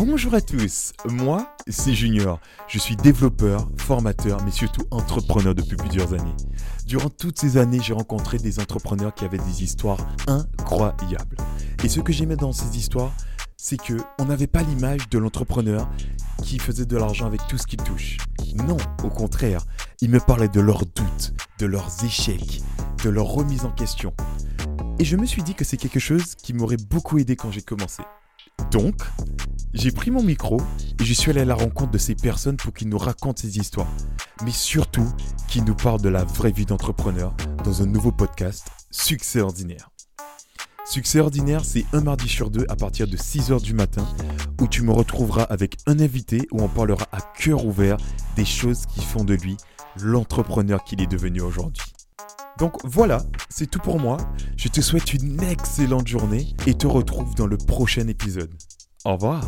Bonjour à tous, moi c'est Junior. Je suis développeur, formateur, mais surtout entrepreneur depuis plusieurs années. Durant toutes ces années, j'ai rencontré des entrepreneurs qui avaient des histoires incroyables. Et ce que j'aimais dans ces histoires, c'est que on n'avait pas l'image de l'entrepreneur qui faisait de l'argent avec tout ce qu'il touche. Non, au contraire, ils me parlaient de leurs doutes, de leurs échecs, de leurs remises en question. Et je me suis dit que c'est quelque chose qui m'aurait beaucoup aidé quand j'ai commencé. Donc, j'ai pris mon micro et je suis allé à la rencontre de ces personnes pour qu'ils nous racontent ces histoires. Mais surtout, qu'ils nous parlent de la vraie vie d'entrepreneur dans un nouveau podcast, Succès Ordinaire. Succès Ordinaire, c'est un mardi sur deux à partir de 6h du matin où tu me retrouveras avec un invité où on parlera à cœur ouvert des choses qui font de lui l'entrepreneur qu'il est devenu aujourd'hui. Donc voilà, c'est tout pour moi. Je te souhaite une excellente journée et te retrouve dans le prochain épisode. Au revoir.